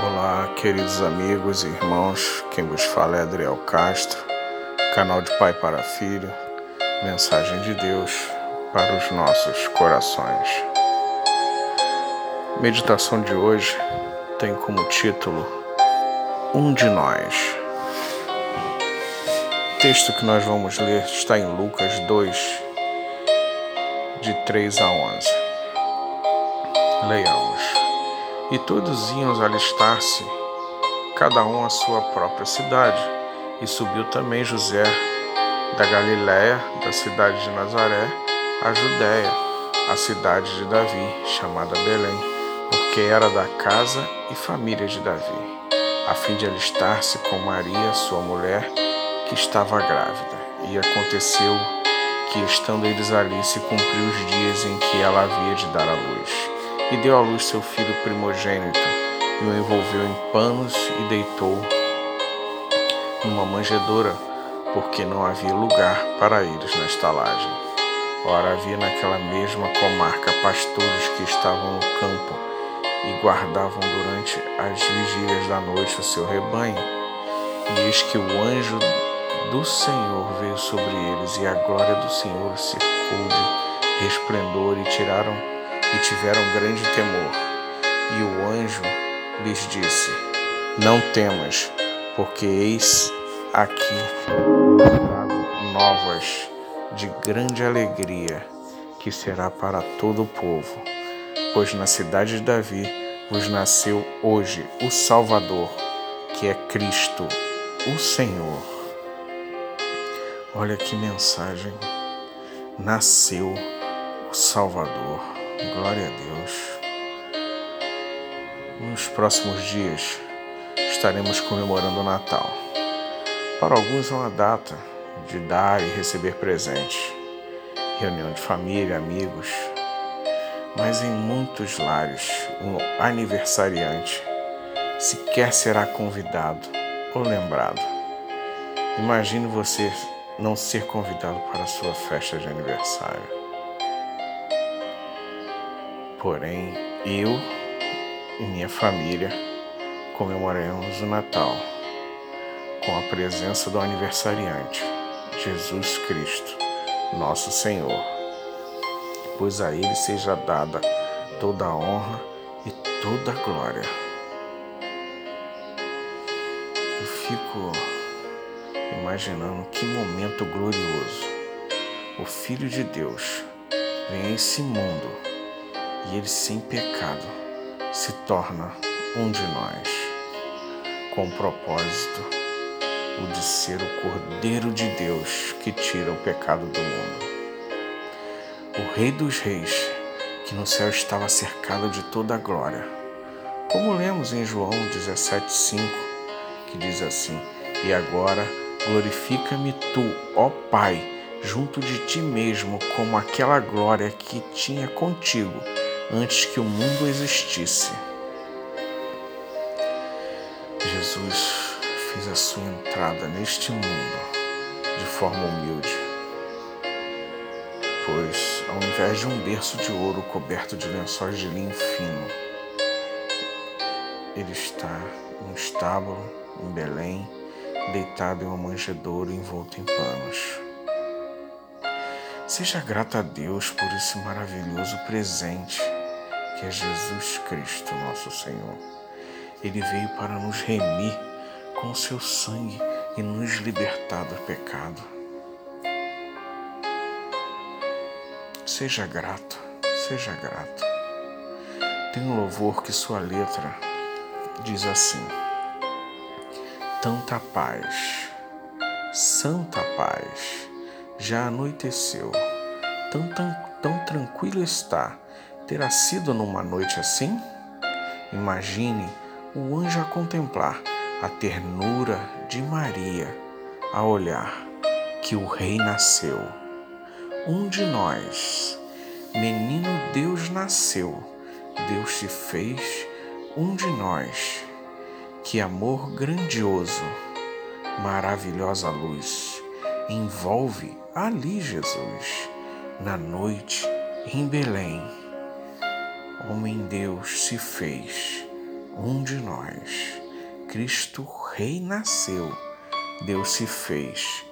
Olá, queridos amigos e irmãos, quem vos fala é Adriel Castro, canal de Pai para Filho, mensagem de Deus para os nossos corações. Meditação de hoje tem como título Um de Nós. O texto que nós vamos ler está em Lucas 2, de 3 a 11. Leiamos. E todos iam alistar-se, cada um à sua própria cidade. E subiu também José da Galiléia, da cidade de Nazaré, à Judéia, a cidade de Davi, chamada Belém, porque era da casa e família de Davi, a fim de alistar-se com Maria, sua mulher, que estava grávida. E aconteceu que, estando eles ali, se cumpriu os dias em que ela havia de dar à luz e deu à luz seu filho primogênito, e o envolveu em panos e deitou numa manjedoura, porque não havia lugar para eles na estalagem. Ora, havia naquela mesma comarca pastores que estavam no campo e guardavam durante as vigílias da noite o seu rebanho. E eis que o anjo do Senhor veio sobre eles, e a glória do Senhor cercou de resplendor, e tiraram e tiveram grande temor. E o anjo lhes disse: Não temas, porque eis aqui novas de grande alegria, que será para todo o povo. Pois na cidade de Davi vos nasceu hoje o Salvador, que é Cristo, o Senhor. Olha que mensagem! Nasceu o Salvador. Glória a Deus. Nos próximos dias estaremos comemorando o Natal. Para alguns é uma data de dar e receber presentes, reunião de família, amigos, mas em muitos lares um aniversariante sequer será convidado ou lembrado. Imagine você não ser convidado para a sua festa de aniversário. Porém, eu e minha família comemoramos o Natal com a presença do aniversariante, Jesus Cristo, nosso Senhor. Pois a Ele seja dada toda a honra e toda a glória. Eu fico imaginando que momento glorioso o Filho de Deus vem a esse mundo e ele, sem pecado, se torna um de nós, com o propósito o de ser o Cordeiro de Deus que tira o pecado do mundo. O Rei dos Reis, que no céu estava cercado de toda a glória. Como lemos em João 17,5, que diz assim: E agora glorifica-me tu, ó Pai, junto de ti mesmo, como aquela glória que tinha contigo antes que o mundo existisse. Jesus fez a sua entrada neste mundo de forma humilde, pois ao invés de um berço de ouro coberto de lençóis de linho fino, ele está em um estábulo em Belém, deitado em uma manjedoura envolto em panos. Seja grata a Deus por esse maravilhoso presente que é Jesus Cristo, nosso Senhor. Ele veio para nos remir com o seu sangue e nos libertar do pecado. Seja grato, seja grato. Tem um louvor que sua letra diz assim: Tanta paz, santa paz, já anoiteceu, tão, tão, tão tranquilo está Terá sido numa noite assim? Imagine o anjo a contemplar a ternura de Maria, a olhar que o Rei nasceu. Um de nós, menino Deus nasceu, Deus se fez um de nós. Que amor grandioso, maravilhosa luz, envolve ali Jesus, na noite em Belém homem Deus se fez um de nós. Cristo Rei nasceu, Deus se fez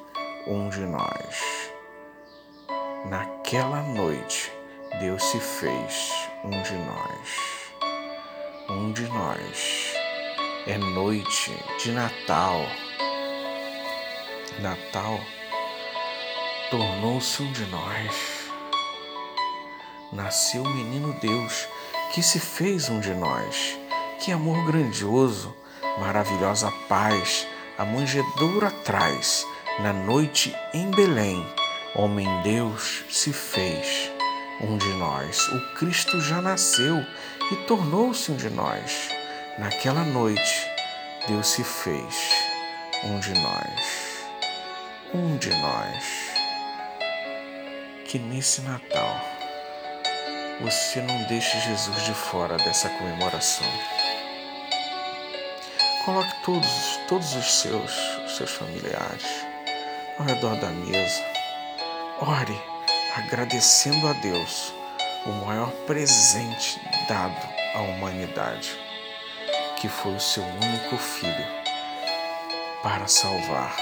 um de nós. Naquela noite, Deus se fez um de nós. Um de nós. É noite de Natal. Natal tornou-se um de nós. Nasceu o menino Deus que se fez um de nós. Que amor grandioso, maravilhosa paz, a manjedoura traz na noite em Belém. Homem Deus se fez um de nós. O Cristo já nasceu e tornou-se um de nós. Naquela noite, Deus se fez um de nós. Um de nós. Que nesse Natal você não deixe Jesus de fora dessa comemoração. Coloque todos, todos os seus, os seus familiares ao redor da mesa. Ore agradecendo a Deus o maior presente dado à humanidade, que foi o seu único filho para salvar,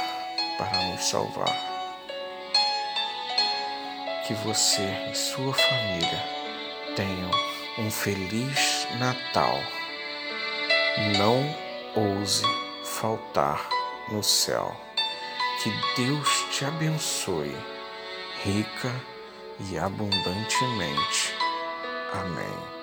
para nos salvar. Que você e sua família tenham um feliz Natal. Não ouse faltar no céu. Que Deus te abençoe, rica e abundantemente. Amém.